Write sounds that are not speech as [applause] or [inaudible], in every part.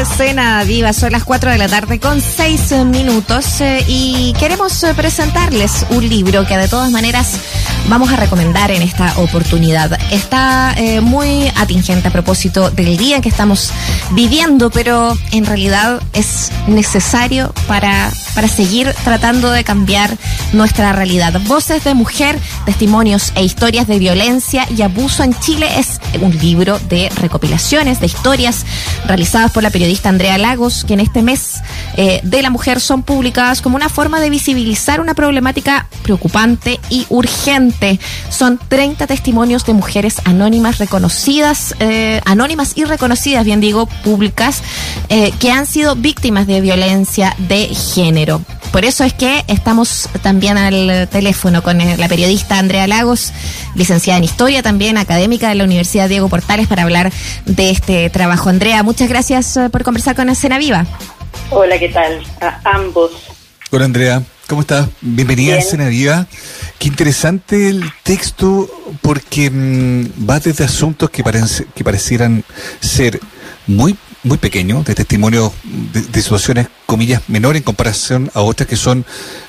Escena Viva, son las 4 de la tarde con 6 minutos eh, y queremos eh, presentarles un libro que de todas maneras vamos a recomendar en esta oportunidad. Está eh, muy atingente a propósito del día que estamos viviendo, pero en realidad es necesario para, para seguir tratando de cambiar nuestra realidad. Voces de mujer, testimonios e historias de violencia y abuso en Chile es un libro de recopilaciones de historias realizadas por la periodista Andrea Lagos, que en este mes eh, de la mujer son publicadas como una forma de visibilizar una problemática preocupante y urgente. Son 30 testimonios de mujeres anónimas reconocidas, eh, anónimas y reconocidas, bien digo, públicas, eh, que han sido víctimas de violencia de género. Por eso es que estamos también al teléfono con la periodista Andrea Lagos, licenciada en Historia, también académica de la Universidad Diego Portales, para hablar de este trabajo. Andrea, muchas gracias por conversar con Escena Viva. Hola, ¿qué tal? A ambos. Hola, Andrea. ¿Cómo estás? Bienvenida a Escena Viva. Qué interesante el texto porque mm, va desde asuntos que, parece, que parecieran ser muy muy pequeño, de testimonios de, situaciones, comillas, menores en comparación a otras que son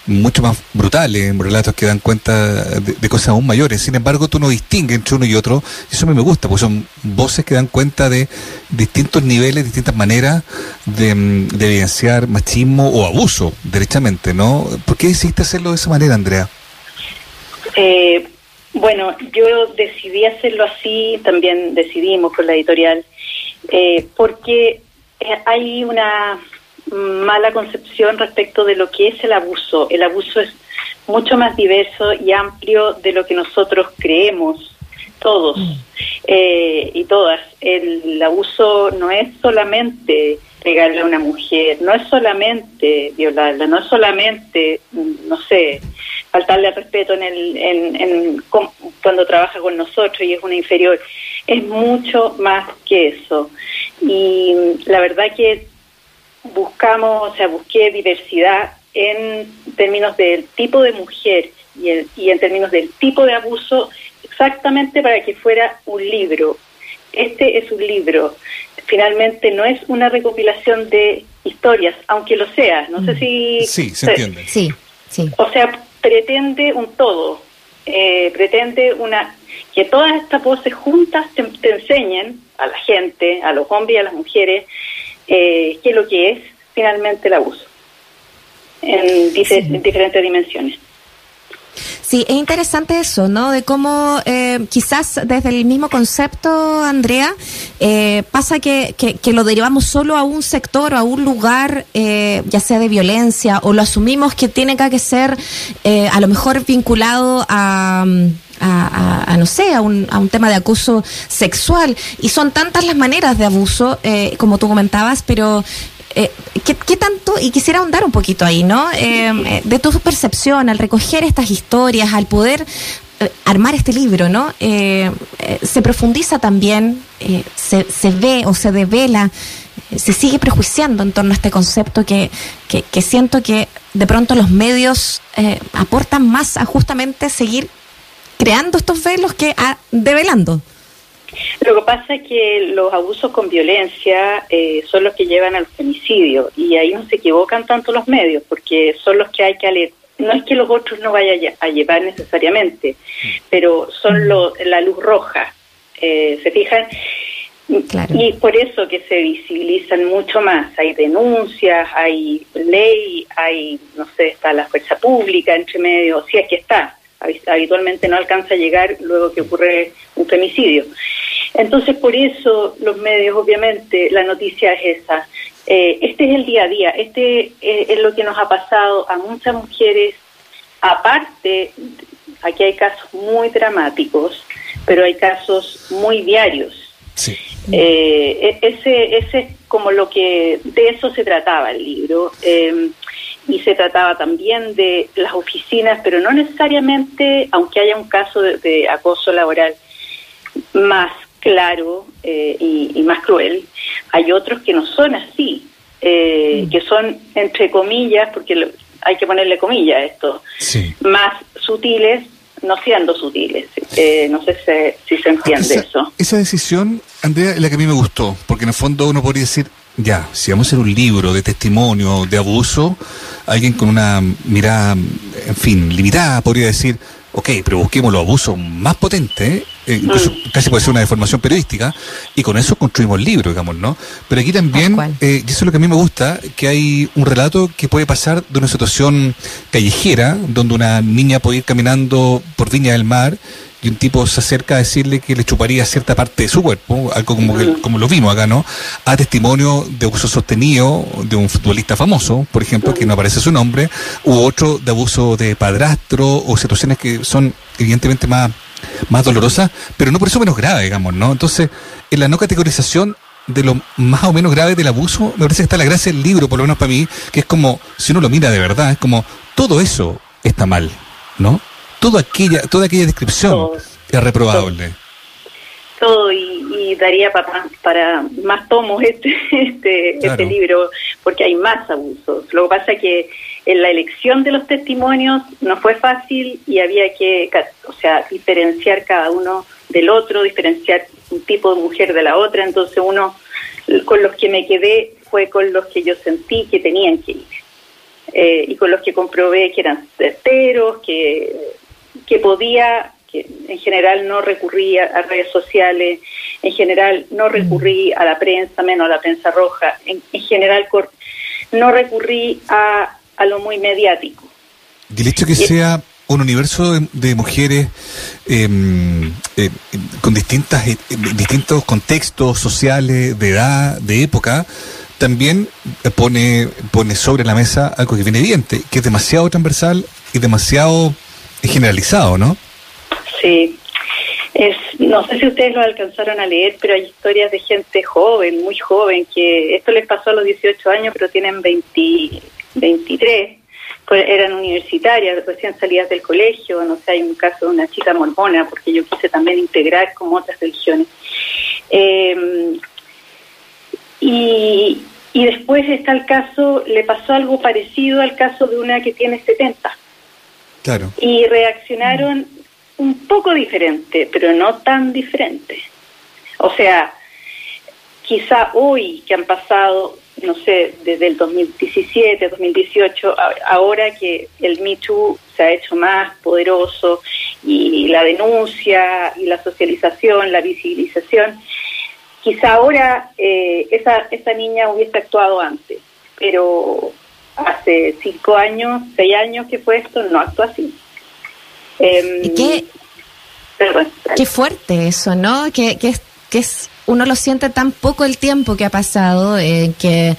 mucho más brutales, relatos que dan cuenta de, cosas aún mayores. Sin embargo, tú no distingues entre uno y otro. Eso me gusta, porque son voces que dan cuenta de distintos niveles, distintas maneras de, de evidenciar machismo o abuso, derechamente, ¿no? ¿Por qué decidiste hacerlo de esa manera, Andrea? Eh, bueno, yo decidí hacerlo así, también decidimos con la editorial eh, porque eh, hay una mala concepción respecto de lo que es el abuso. El abuso es mucho más diverso y amplio de lo que nosotros creemos, todos mm. eh, y todas. El, abuso no es solamente pegarle a una mujer, no es solamente violarla, no es solamente, no sé, faltarle al respeto en el, en, cuando trabaja con nosotros y es una inferior. Es mucho más que eso. Y la verdad que buscamos, o sea, busqué diversidad en términos del tipo de mujer y, y en términos del tipo de abuso, exactamente para que fuera un libro. Este es un libro. Finalmente no es una recopilación de historias, aunque lo sea. No sé mm. si... Sí, se entiende. Sí, sí. O sea, pretende un todo, eh, pretende una que todas estas voces juntas te, enseñen a la gente, a los hombres y a las mujeres, eh, qué es lo que es finalmente el abuso en diferentes dimensiones. Sí, es interesante eso, ¿no? De cómo eh, quizás desde el mismo concepto, Andrea, eh, pasa que, que, lo derivamos solo a un sector o a un lugar, eh, ya sea de violencia, o lo asumimos que tiene que ser a lo mejor vinculado a... A, no sé, a un, a un tema de acoso sexual. Y son tantas las maneras de abuso, como tú comentabas, pero eh, ¿qué, tanto, y quisiera ahondar un poquito ahí, ¿no? Eh, eh, de tu percepción al recoger estas historias, al poder armar este libro, ¿no? se profundiza también, se, se ve o se devela, se sigue prejuiciando en torno a este concepto que, que, que siento que de pronto los medios aportan más a justamente seguir creando estos velos que a develando. Lo que pasa es que los abusos con violencia eh, son los que llevan al femicidio y ahí no se equivocan tanto los medios porque son los que hay que alertar. No es que los otros no vayan a llevar necesariamente, pero son lo, la luz roja. Eh, ¿Se fijan? Y por eso que se visibilizan mucho más. Hay denuncias, hay ley, hay, no sé, está la fuerza pública entre medio, si es que está. Habitualmente no alcanza a llegar luego que ocurre un femicidio. Entonces, por eso los medios, obviamente, la noticia es esa. Eh, este es el día a día, este eh, es lo que nos ha pasado a muchas mujeres. Aparte, aquí hay casos muy dramáticos, pero hay casos muy diarios. Sí. Eh, e-, ese, ese es como lo que, de eso se trataba el libro. Em, y se trataba también de las oficinas, pero no necesariamente, aunque haya un caso de acoso laboral más claro eh, y, más cruel. Hay otros que no son así, eh, mm. que son, entre comillas, porque hay que ponerle comillas a esto, más sutiles, no siendo sutiles. Eh, no sé si, se entiende eso. Esa decisión, Andrea, es la que a mí me gustó, porque en el fondo uno podría decir, ya, si vamos a hacer un libro de testimonio, de abuso, alguien con una mirada, en fin, limitada podría decir, ok, pero busquemos los abusos más potentes, incluso mm. casi puede ser una deformación periodística, y con eso construimos el libro, digamos, ¿no? Pero aquí también, eh, y eso es lo que a mí me gusta, que hay un relato que puede pasar de una situación callejera, donde una niña puede ir caminando por Viña del Mar, y un tipo se acerca a decirle que le chuparía cierta parte de su cuerpo, algo como, como lo vimos acá, ¿no? A testimonio de abuso sostenido de un futbolista famoso, por ejemplo, que no aparece su nombre, u otro de abuso de padrastro o situaciones que son evidentemente más, más dolorosas, pero no por eso menos grave, digamos, ¿no? Entonces, en la no categorización de lo más o menos grave del abuso, me parece que está la gracia del libro, por lo menos para mí, que es como, si uno lo mira de verdad, es como, todo eso está mal, ¿no? toda aquella, toda aquella descripción es reprobable. Todo, y, daría para, para más tomos este, [laughs] este, este, libro, porque hay más abusos. Lo que pasa es que en la elección de los testimonios no fue fácil y había que, o sea, diferenciar cada uno del otro, diferenciar un tipo de mujer de la otra. Entonces uno, con los que me quedé fue con los que yo sentí que tenían que ir. Eh, y con los que comprobé que eran certeros, que que podía, que en general no recurrí a redes sociales, en general no mm. recurrí a la prensa, menos a la prensa roja, en, general no recurrí a, a, lo muy mediático. Y el hecho que sea un universo de, mujeres em, eh, con distintas eh, distintos contextos sociales, de edad, de época, también pone, pone sobre la mesa algo que viene evidente, que es demasiado transversal y demasiado generalizado, ¿no? Sí. Es, no sé si ustedes lo alcanzaron a leer, pero hay historias de gente joven, muy joven, que esto les pasó a los 18 años, pero tienen 20, 23, pues eran universitarias, recién salidas del colegio, no sé, hay un caso de una chica mormona, porque yo quise también integrar como otras religiones. Eh, y, y después está el caso, le pasó algo parecido al caso de una que tiene 70 y reaccionaron un poco diferente, pero no tan diferente. O sea, quizá hoy que han pasado, no sé, desde el 2017, 2018, ahora que el Me Too se ha hecho más poderoso y la denuncia y la socialización, la visibilización, quizá ahora eh, esa, esa niña hubiese actuado antes, pero hace cinco años, seis años que fue esto, no actúa así. Em, qué, qué fuerte eso, ¿no? Que, que, es, que es, uno lo siente tan poco el tiempo que ha pasado, eh, que,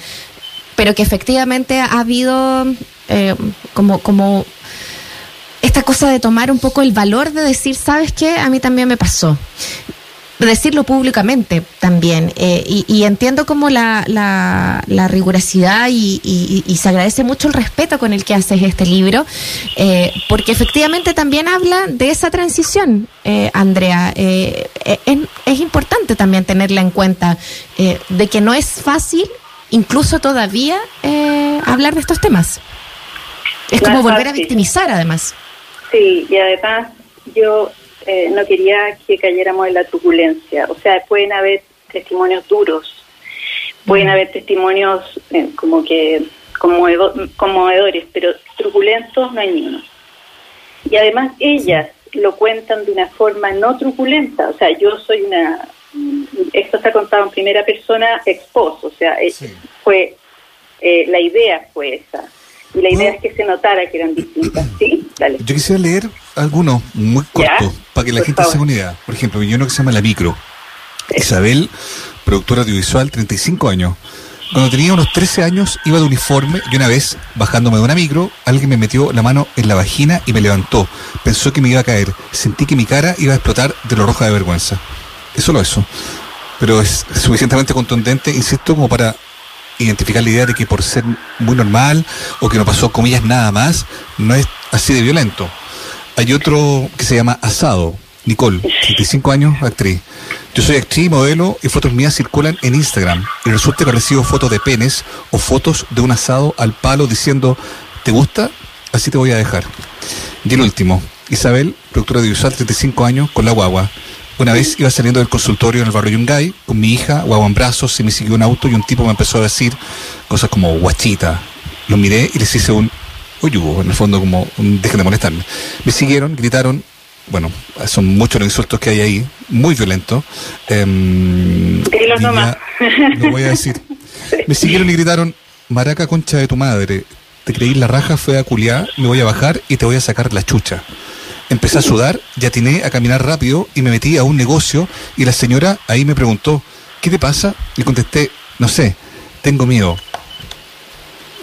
pero que efectivamente ha habido eh, como, como esta cosa de tomar un poco el valor de decir, ¿sabes qué? A mí también me pasó decirlo públicamente también. Eh, y, entiendo como la, la, rigurosidad y, se agradece mucho el respeto con el que haces este libro, eh, porque efectivamente también habla de esa transición, Andrea. Es, es, también tenerla en cuenta, de que no es fácil, incluso todavía, hablar de estos temas. Es como volver a victimizar, además. Sí, y además yo eh, no quería que cayéramos en la turbulencia. O sea, pueden haber testimonios duros, pueden mm. haber testimonios eh, como que conmovedores, pero truculentos no hay ninguno. Y además ellas lo cuentan de una forma no truculenta. O sea, yo soy una... Esto está contado en primera persona esposo, o sea, eh, fue la idea fue esa y la idea es que se notara que eran distintas. [clears throat] ¿Sí? Dale. Yo quisiera leer algunos muy cortos para que la gente se unida. Por ejemplo, hay uno que se llama La Micro. Isabel, productora audiovisual, 35 años. Cuando tenía unos 13 años iba de uniforme y una vez, bajándome de una micro, alguien me metió la mano en la vagina y me levantó. Pensó que me iba a caer. Sentí que mi cara iba a explotar de lo roja de vergüenza. Es solo eso. Pero es suficientemente contundente, insisto, como para identificar la idea de que por ser muy normal o que no pasó comillas nada más, no es así de violento. Hay otro que se llama Asado, Nicole, 35 años, actriz. Yo soy actriz, modelo y fotos mías circulan en Instagram. Y resulta que recibo fotos de penes o fotos de un asado al palo diciendo, ¿te gusta? Así te voy a dejar. Y el último, Isabel, productora de audiovisual, 35 años, con la guagua. Una vez iba saliendo del consultorio en el barrio Yungay con mi hija, guagua en brazos, y me siguió un auto y un tipo me empezó a decir cosas como guachita. Lo miré y les hice un oyugo, en el fondo como un dejen de molestarme. Me siguieron, gritaron, bueno, son muchos los insultos que hay ahí, muy violentos. Eh, [laughs] Lo voy a decir. Me siguieron y gritaron, maraca concha de tu madre, te creí la raja, fue a culiar, me voy a bajar y te voy a sacar la chucha. Empecé a sudar, ya atiné a caminar rápido y me metí a un negocio y la señora ahí me preguntó, ¿qué te pasa? Y contesté, no sé, tengo miedo.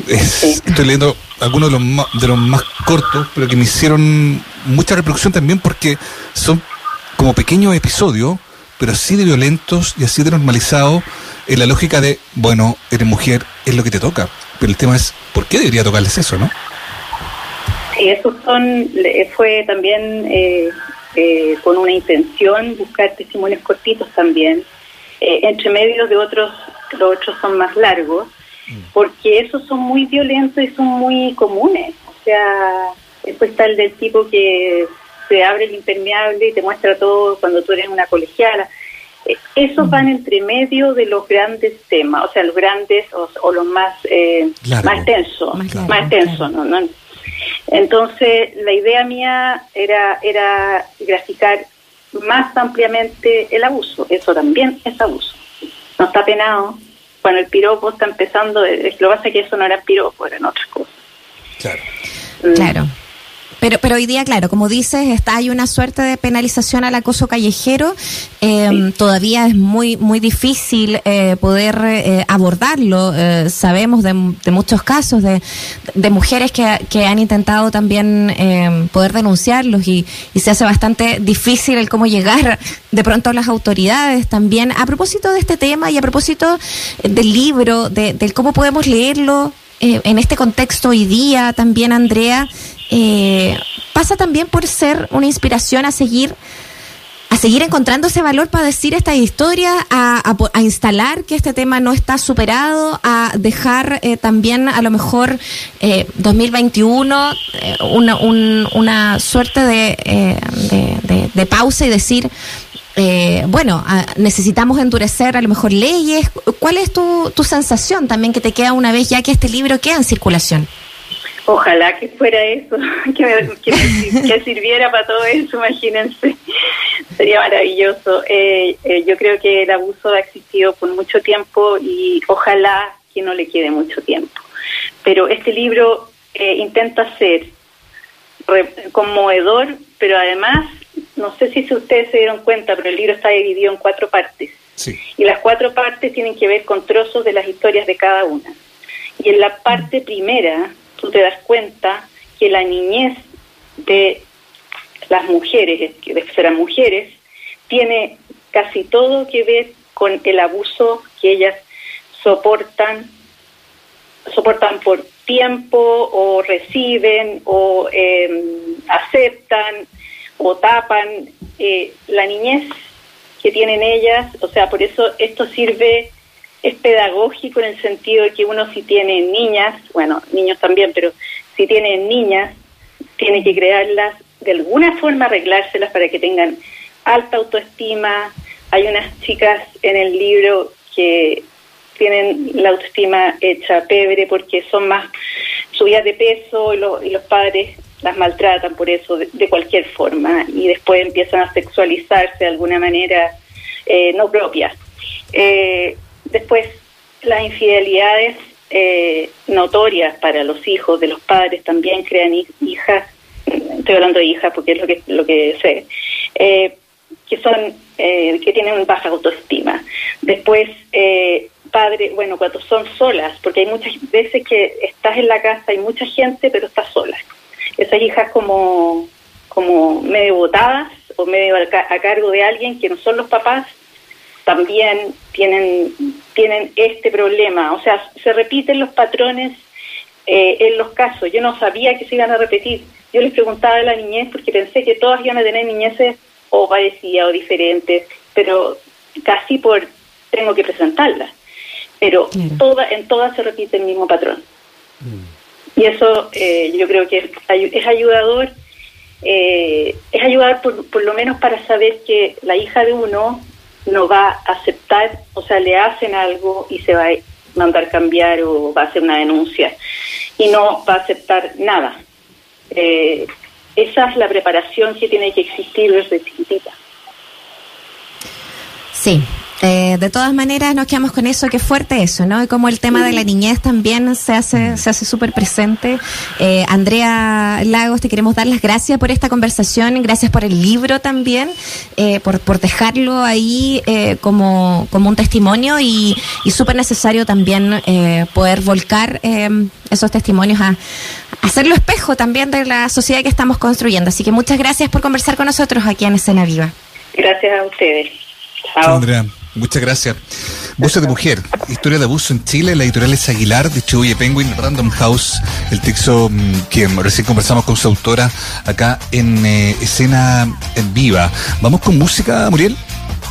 estoy leyendo algunos de los, más, de los más cortos, pero que me hicieron mucha reproducción también porque son como pequeños episodios, pero así de violentos y así de normalizados en la lógica de, bueno, eres mujer, es lo que te toca. Pero el tema es, ¿por qué debería tocarles eso, no? Sí, eso son, fue también eh, eh, con una intención buscar testimonios cortitos también, eh, entre medio de otros, los otros son más largos, mm. porque esos son muy violentos y son muy comunes. O sea, después está el del tipo que se abre el impermeable y te muestra todo cuando tú eres una colegiala. Eh, esos van entre medio de los grandes temas, o sea, los grandes o, los más eh, más tensos, más, tensos, ¿no? ¿no? Entonces, la idea mía era era graficar más ampliamente el abuso. Eso también es abuso. No está penado. Cuando el piropo está empezando, lo que pasa es que eso no era piropo, eran otras cosas. Claro. Mm. Claro. Pero, pero hoy día, claro, como dices, está hay una suerte de penalización al acoso callejero. Em, todavía es muy muy difícil eh, poder eh, abordarlo. Eh, sabemos de, muchos casos de, de mujeres que, que, han intentado también em, poder denunciarlos y, y, se hace bastante difícil el cómo llegar de pronto a las autoridades también. A propósito de este tema y a propósito del libro, de, del cómo podemos leerlo en este contexto hoy día también, Andrea, eh, pasa también por ser una inspiración a seguir a seguir encontrando ese valor para decir esta historia, a, a, instalar que este tema no está superado, a dejar eh, también a lo mejor eh, 2021 eh, una, un, una suerte de, eh, de, de, pausa y decir, bueno, necesitamos endurecer a lo mejor leyes. ¿Cuál es tu, tu sensación también que te queda una vez ya que este libro queda en circulación? Ojalá que fuera eso, [laughs] que, sirviera para todo eso, imagínense. [laughs] Sería maravilloso. Eh, eh, yo creo que el abuso ha existido por mucho tiempo y ojalá que no le quede mucho tiempo. Pero este libro eh, intenta ser conmovedor, pero además, no sé si ustedes se dieron cuenta, pero el libro está dividido en cuatro partes. Y las cuatro partes tienen que ver con trozos de las historias de cada una. Y en la parte primera tú te das cuenta que la niñez de las mujeres, que de mujeres, tiene casi todo que ver con el abuso que ellas soportan, soportan por tiempo o reciben o em, aceptan o tapan eh, la niñez que tienen ellas, o sea, por eso esto sirve es pedagógico en el sentido de que uno si tiene niñas, bueno, niños también, pero si tiene niñas, tiene que crearlas, de alguna forma arreglárselas para que tengan alta autoestima. Hay unas chicas en el libro que tienen la autoestima hecha pebre porque son más subidas de peso y, y los padres las maltratan por eso de, cualquier forma y después empiezan a sexualizarse de alguna manera eh, no propia. Eh, Después, las infidelidades eh, notorias para los hijos de los padres también crean hijas, estoy hablando de hijas porque es lo que, lo que sé, eh, que son eh, que tienen baja autoestima. Después, eh, padre, bueno, cuando son solas, porque hay muchas veces que estás en la casa, hay mucha gente, pero estás sola. Esas hijas como, como medio botadas o medio a cargo de alguien que no son los papás, también tienen, tienen este problema. O sea, se repiten los patrones eh, en los casos. Yo no sabía que se iban a repetir. Yo les preguntaba a la niñez porque pensé que todas iban a tener niñeces o parecidas o diferentes, pero casi por tengo que presentarlas. Pero toda, en todas se repite el mismo patrón. Mm. Y eso eh, yo creo que es, ayudador eh, es ayudar por, por lo menos para saber que la hija de uno no va a aceptar, o sea, le hacen algo y se va a mandar cambiar o va a hacer una denuncia y no va a aceptar nada. Eh, esa es la preparación que tiene que existir desde chiquitita. Sí, eh, de todas maneras nos quedamos con eso, que fuerte eso, ¿no? Y como el tema de la niñez también se hace se hace súper presente. Eh, Andrea Lagos, te queremos dar las gracias por esta conversación, gracias por el libro también, eh, por, por dejarlo ahí como, como un testimonio y, y súper necesario también poder volcar esos testimonios a, hacerlo espejo también de la sociedad que estamos construyendo. Así que muchas gracias por conversar con nosotros aquí en Escena Viva. Gracias a ustedes. Chao. Andrea. Muchas gracias. Voces de Mujer, historia de abuso en Chile, la editorial es Aguilar, Chihuahua Penguin, Random House, el texto mm, que recién conversamos con su autora acá en eh, escena en viva. ¿Vamos con música, Muriel?